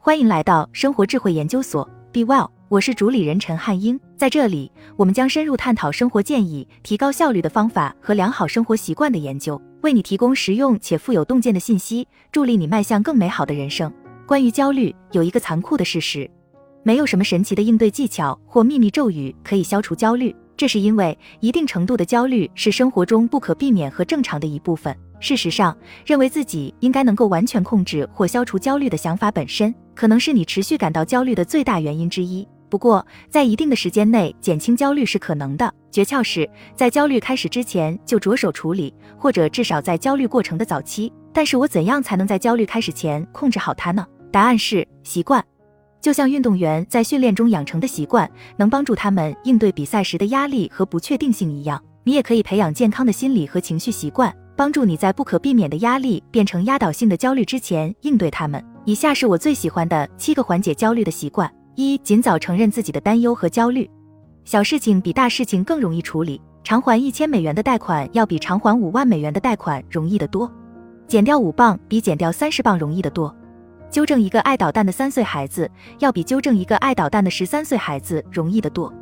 欢迎来到生活智慧研究所，Be Well，我是主理人陈汉英。在这里，我们将深入探讨生活建议、提高效率的方法和良好生活习惯的研究，为你提供实用且富有洞见的信息，助力你迈向更美好的人生。关于焦虑，有一个残酷的事实：没有什么神奇的应对技巧或秘密咒语可以消除焦虑。这是因为一定程度的焦虑是生活中不可避免和正常的一部分。事实上，认为自己应该能够完全控制或消除焦虑的想法本身，可能是你持续感到焦虑的最大原因之一。不过，在一定的时间内减轻焦虑是可能的。诀窍是在焦虑开始之前就着手处理，或者至少在焦虑过程的早期。但是我怎样才能在焦虑开始前控制好它呢？答案是习惯。就像运动员在训练中养成的习惯，能帮助他们应对比赛时的压力和不确定性一样，你也可以培养健康的心理和情绪习惯，帮助你在不可避免的压力变成压倒性的焦虑之前应对他们。以下是我最喜欢的七个缓解焦虑的习惯：一、尽早承认自己的担忧和焦虑。小事情比大事情更容易处理，偿还一千美元的贷款要比偿还五万美元的贷款容易得多，减掉五磅比减掉三十磅容易得多。纠正一个爱捣蛋的三岁孩子，要比纠正一个爱捣蛋的十三岁孩子容易得多。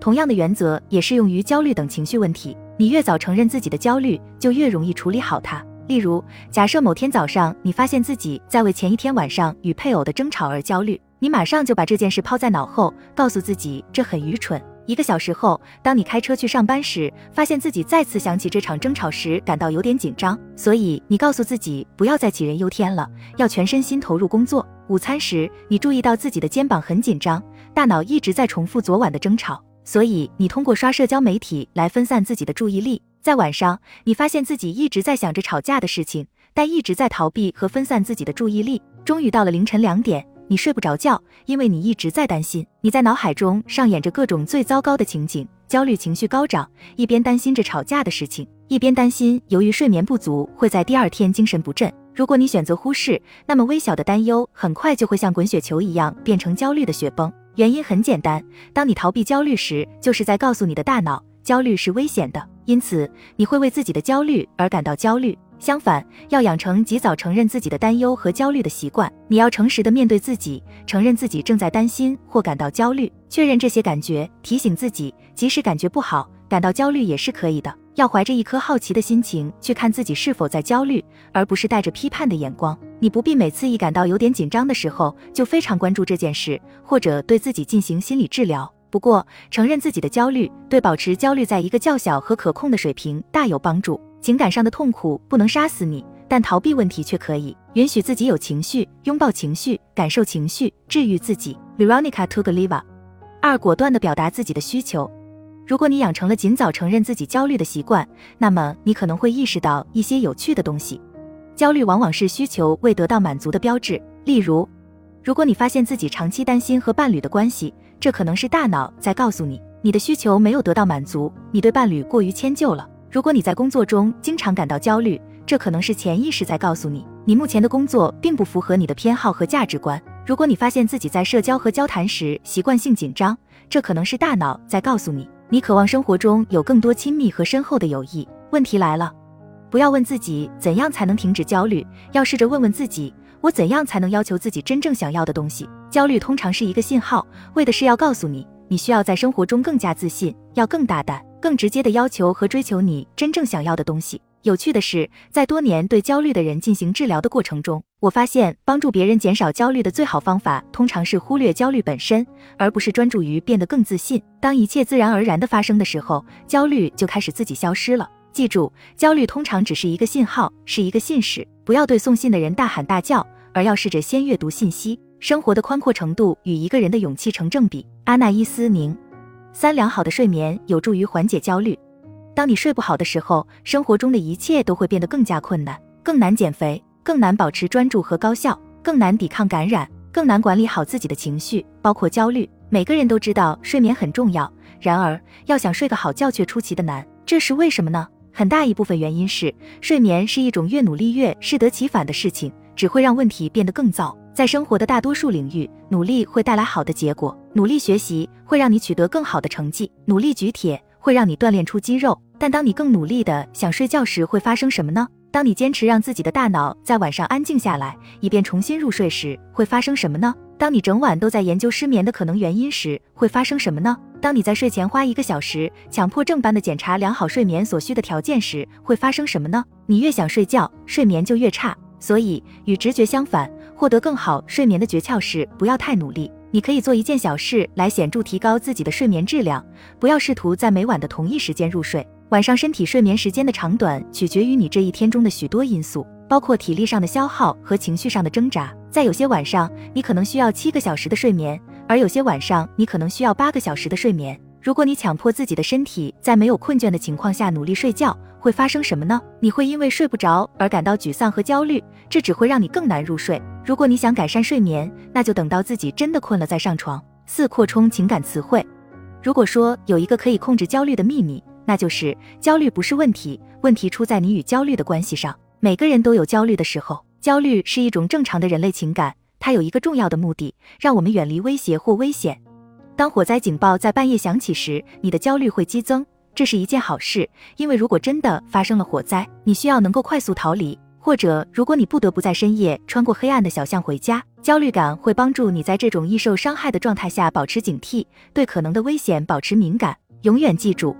同样的原则也适用于焦虑等情绪问题。你越早承认自己的焦虑，就越容易处理好它。例如，假设某天早上你发现自己在为前一天晚上与配偶的争吵而焦虑，你马上就把这件事抛在脑后，告诉自己这很愚蠢。一个小时后，当你开车去上班时，发现自己再次想起这场争吵时，感到有点紧张，所以你告诉自己不要再杞人忧天了，要全身心投入工作。午餐时，你注意到自己的肩膀很紧张，大脑一直在重复昨晚的争吵，所以你通过刷社交媒体来分散自己的注意力。在晚上，你发现自己一直在想着吵架的事情，但一直在逃避和分散自己的注意力。终于到了凌晨两点。你睡不着觉，因为你一直在担心。你在脑海中上演着各种最糟糕的情景，焦虑情绪高涨，一边担心着吵架的事情，一边担心由于睡眠不足会在第二天精神不振。如果你选择忽视，那么微小的担忧很快就会像滚雪球一样变成焦虑的雪崩。原因很简单，当你逃避焦虑时，就是在告诉你的大脑，焦虑是危险的，因此你会为自己的焦虑而感到焦虑。相反，要养成及早承认自己的担忧和焦虑的习惯。你要诚实的面对自己，承认自己正在担心或感到焦虑，确认这些感觉，提醒自己，即使感觉不好，感到焦虑也是可以的。要怀着一颗好奇的心情去看自己是否在焦虑，而不是带着批判的眼光。你不必每次一感到有点紧张的时候就非常关注这件事，或者对自己进行心理治疗。不过，承认自己的焦虑，对保持焦虑在一个较小和可控的水平大有帮助。情感上的痛苦不能杀死你，但逃避问题却可以。允许自己有情绪，拥抱情绪，感受情绪，治愈自己。Veronica Tugaliva。二、果断地表达自己的需求。如果你养成了尽早承认自己焦虑的习惯，那么你可能会意识到一些有趣的东西。焦虑往往是需求未得到满足的标志。例如，如果你发现自己长期担心和伴侣的关系，这可能是大脑在告诉你，你的需求没有得到满足，你对伴侣过于迁就了。如果你在工作中经常感到焦虑，这可能是潜意识在告诉你，你目前的工作并不符合你的偏好和价值观。如果你发现自己在社交和交谈时习惯性紧张，这可能是大脑在告诉你，你渴望生活中有更多亲密和深厚的友谊。问题来了，不要问自己怎样才能停止焦虑，要试着问问自己，我怎样才能要求自己真正想要的东西？焦虑通常是一个信号，为的是要告诉你，你需要在生活中更加自信，要更大胆。更直接的要求和追求你真正想要的东西。有趣的是，在多年对焦虑的人进行治疗的过程中，我发现帮助别人减少焦虑的最好方法，通常是忽略焦虑本身，而不是专注于变得更自信。当一切自然而然的发生的时候，焦虑就开始自己消失了。记住，焦虑通常只是一个信号，是一个信使。不要对送信的人大喊大叫，而要试着先阅读信息。生活的宽阔程度与一个人的勇气成正比。阿纳伊斯宁。三良好的睡眠有助于缓解焦虑。当你睡不好的时候，生活中的一切都会变得更加困难，更难减肥，更难保持专注和高效，更难抵抗感染，更难管理好自己的情绪，包括焦虑。每个人都知道睡眠很重要，然而要想睡个好觉却出奇的难，这是为什么呢？很大一部分原因是睡眠是一种越努力越适得其反的事情，只会让问题变得更糟。在生活的大多数领域，努力会带来好的结果。努力学习会让你取得更好的成绩，努力举铁会让你锻炼出肌肉。但当你更努力的想睡觉时，会发生什么呢？当你坚持让自己的大脑在晚上安静下来，以便重新入睡时，会发生什么呢？当你整晚都在研究失眠的可能原因时，会发生什么呢？当你在睡前花一个小时，强迫症般的检查良好睡眠所需的条件时，会发生什么呢？你越想睡觉，睡眠就越差。所以，与直觉相反，获得更好睡眠的诀窍是不要太努力。你可以做一件小事来显著提高自己的睡眠质量，不要试图在每晚的同一时间入睡。晚上身体睡眠时间的长短取决于你这一天中的许多因素，包括体力上的消耗和情绪上的挣扎。在有些晚上，你可能需要七个小时的睡眠，而有些晚上你可能需要八个小时的睡眠。如果你强迫自己的身体在没有困倦的情况下努力睡觉，会发生什么呢？你会因为睡不着而感到沮丧和焦虑，这只会让你更难入睡。如果你想改善睡眠，那就等到自己真的困了再上床。四、扩充情感词汇。如果说有一个可以控制焦虑的秘密，那就是焦虑不是问题，问题出在你与焦虑的关系上。每个人都有焦虑的时候，焦虑是一种正常的人类情感，它有一个重要的目的，让我们远离威胁或危险。当火灾警报在半夜响起时，你的焦虑会激增，这是一件好事，因为如果真的发生了火灾，你需要能够快速逃离，或者如果你不得不在深夜穿过黑暗的小巷回家，焦虑感会帮助你在这种易受伤害的状态下保持警惕，对可能的危险保持敏感。永远记住。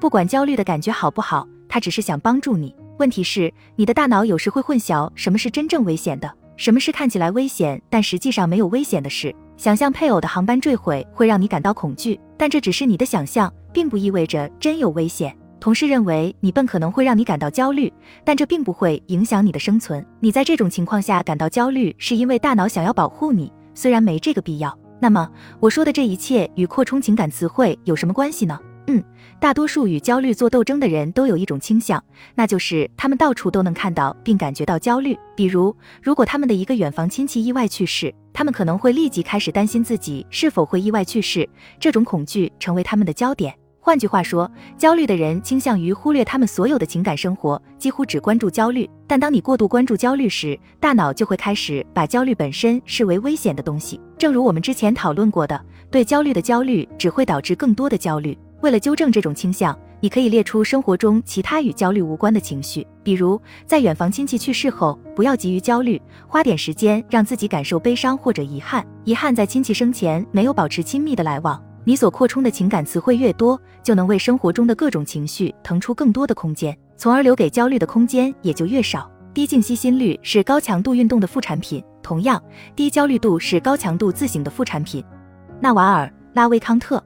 不管焦虑的感觉好不好，它只是想帮助你。问题是，你的大脑有时会混淆什么是真正危险的，什么是看起来危险但实际上没有危险的事。想象配偶的航班坠毁会让你感到恐惧，但这只是你的想象，并不意味着真有危险。同事认为你笨可能会让你感到焦虑，但这并不会影响你的生存。你在这种情况下感到焦虑，是因为大脑想要保护你，虽然没这个必要。那么，我说的这一切与扩充情感词汇有什么关系呢？嗯，大多数与焦虑做斗争的人都有一种倾向，那就是他们到处都能看到并感觉到焦虑。比如，如果他们的一个远房亲戚意外去世，他们可能会立即开始担心自己是否会意外去世，这种恐惧成为他们的焦点。换句话说，焦虑的人倾向于忽略他们所有的情感生活，几乎只关注焦虑。但当你过度关注焦虑时，大脑就会开始把焦虑本身视为危险的东西。正如我们之前讨论过的，对焦虑的焦虑只会导致更多的焦虑。为了纠正这种倾向，你可以列出生活中其他与焦虑无关的情绪，比如在远房亲戚去世后，不要急于焦虑，花点时间让自己感受悲伤或者遗憾。遗憾在亲戚生前没有保持亲密的来往。你所扩充的情感词汇越多，就能为生活中的各种情绪腾出更多的空间，从而留给焦虑的空间也就越少。低静息心率是高强度运动的副产品，同样，低焦虑度是高强度自省的副产品。纳瓦尔·拉威康特。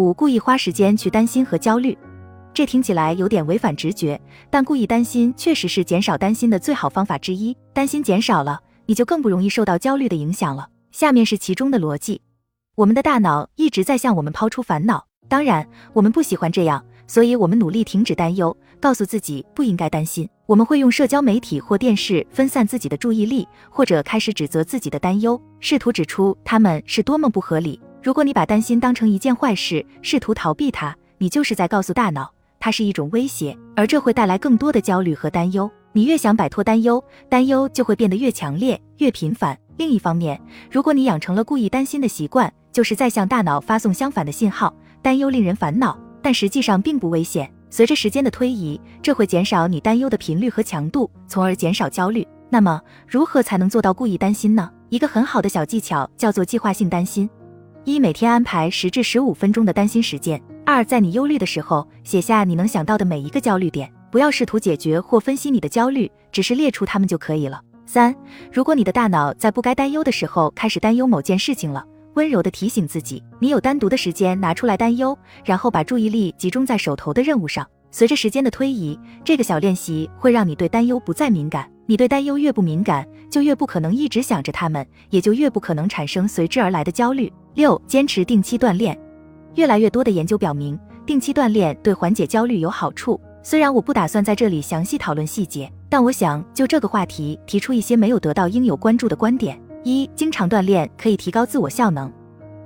五、故意花时间去担心和焦虑，这听起来有点违反直觉，但故意担心确实是减少担心的最好方法之一。担心减少了，你就更不容易受到焦虑的影响了。下面是其中的逻辑：我们的大脑一直在向我们抛出烦恼，当然，我们不喜欢这样，所以我们努力停止担忧，告诉自己不应该担心。我们会用社交媒体或电视分散自己的注意力，或者开始指责自己的担忧，试图指出他们是多么不合理。如果你把担心当成一件坏事，试图逃避它，你就是在告诉大脑，它是一种威胁，而这会带来更多的焦虑和担忧。你越想摆脱担忧，担忧就会变得越强烈、越频繁。另一方面，如果你养成了故意担心的习惯，就是在向大脑发送相反的信号：担忧令人烦恼，但实际上并不危险。随着时间的推移，这会减少你担忧的频率和强度，从而减少焦虑。那么，如何才能做到故意担心呢？一个很好的小技巧叫做计划性担心。一每天安排十至十五分钟的担心时间。二在你忧虑的时候，写下你能想到的每一个焦虑点，不要试图解决或分析你的焦虑，只是列出它们就可以了。三，如果你的大脑在不该担忧的时候开始担忧某件事情了，温柔地提醒自己，你有单独的时间拿出来担忧，然后把注意力集中在手头的任务上。随着时间的推移，这个小练习会让你对担忧不再敏感。你对担忧越不敏感，就越不可能一直想着他们，也就越不可能产生随之而来的焦虑。六、坚持定期锻炼。越来越多的研究表明，定期锻炼对缓解焦虑有好处。虽然我不打算在这里详细讨论细节，但我想就这个话题提出一些没有得到应有关注的观点。一、经常锻炼可以提高自我效能。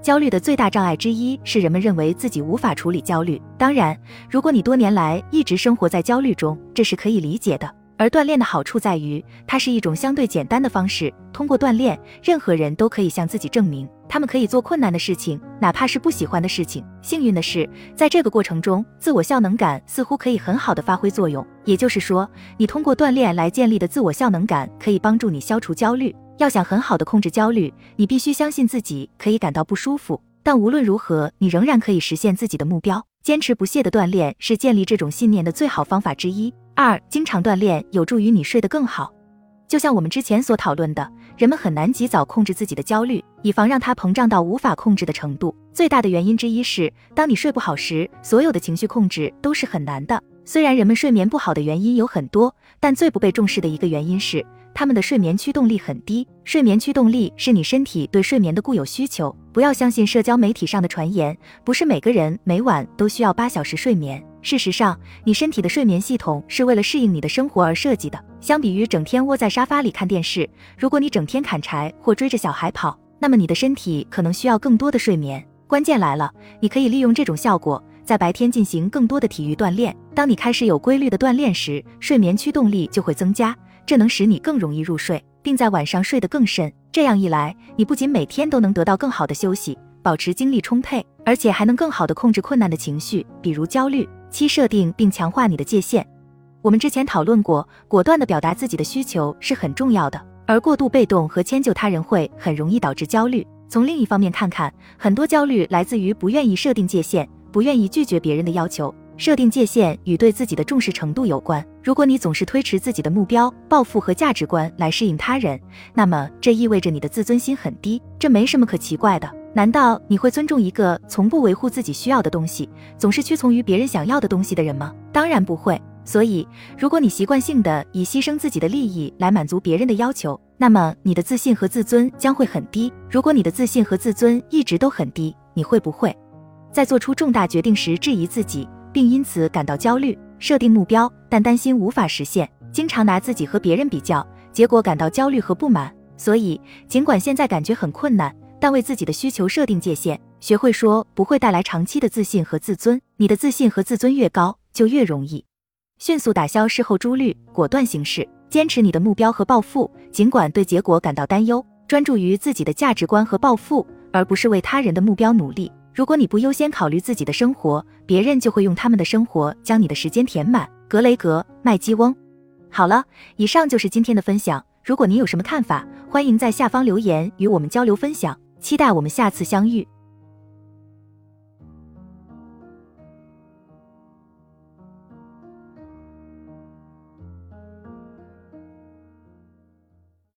焦虑的最大障碍之一是人们认为自己无法处理焦虑。当然，如果你多年来一直生活在焦虑中，这是可以理解的。而锻炼的好处在于，它是一种相对简单的方式。通过锻炼，任何人都可以向自己证明，他们可以做困难的事情，哪怕是不喜欢的事情。幸运的是，在这个过程中，自我效能感似乎可以很好的发挥作用。也就是说，你通过锻炼来建立的自我效能感，可以帮助你消除焦虑。要想很好的控制焦虑，你必须相信自己可以感到不舒服，但无论如何，你仍然可以实现自己的目标。坚持不懈的锻炼是建立这种信念的最好方法之一。二，经常锻炼有助于你睡得更好。就像我们之前所讨论的，人们很难及早控制自己的焦虑，以防让它膨胀到无法控制的程度。最大的原因之一是，当你睡不好时，所有的情绪控制都是很难的。虽然人们睡眠不好的原因有很多，但最不被重视的一个原因是。他们的睡眠驱动力很低，睡眠驱动力是你身体对睡眠的固有需求。不要相信社交媒体上的传言，不是每个人每晚都需要八小时睡眠。事实上，你身体的睡眠系统是为了适应你的生活而设计的。相比于整天窝在沙发里看电视，如果你整天砍柴或追着小孩跑，那么你的身体可能需要更多的睡眠。关键来了，你可以利用这种效果，在白天进行更多的体育锻炼。当你开始有规律的锻炼时，睡眠驱动力就会增加。这能使你更容易入睡，并在晚上睡得更深。这样一来，你不仅每天都能得到更好的休息，保持精力充沛，而且还能更好地控制困难的情绪，比如焦虑。七、设定并强化你的界限。我们之前讨论过，果断地表达自己的需求是很重要的，而过度被动和迁就他人会很容易导致焦虑。从另一方面看看，很多焦虑来自于不愿意设定界限，不愿意拒绝别人的要求。设定界限与对自己的重视程度有关。如果你总是推迟自己的目标、抱负和价值观来适应他人，那么这意味着你的自尊心很低。这没什么可奇怪的。难道你会尊重一个从不维护自己需要的东西、总是屈从于别人想要的东西的人吗？当然不会。所以，如果你习惯性的以牺牲自己的利益来满足别人的要求，那么你的自信和自尊将会很低。如果你的自信和自尊一直都很低，你会不会在做出重大决定时质疑自己？并因此感到焦虑，设定目标但担心无法实现，经常拿自己和别人比较，结果感到焦虑和不满。所以，尽管现在感觉很困难，但为自己的需求设定界限，学会说不会带来长期的自信和自尊。你的自信和自尊越高，就越容易迅速打消事后诸虑，果断行事，坚持你的目标和抱负，尽管对结果感到担忧，专注于自己的价值观和抱负，而不是为他人的目标努力。如果你不优先考虑自己的生活，别人就会用他们的生活将你的时间填满。格雷格·麦基翁。好了，以上就是今天的分享。如果您有什么看法，欢迎在下方留言与我们交流分享。期待我们下次相遇。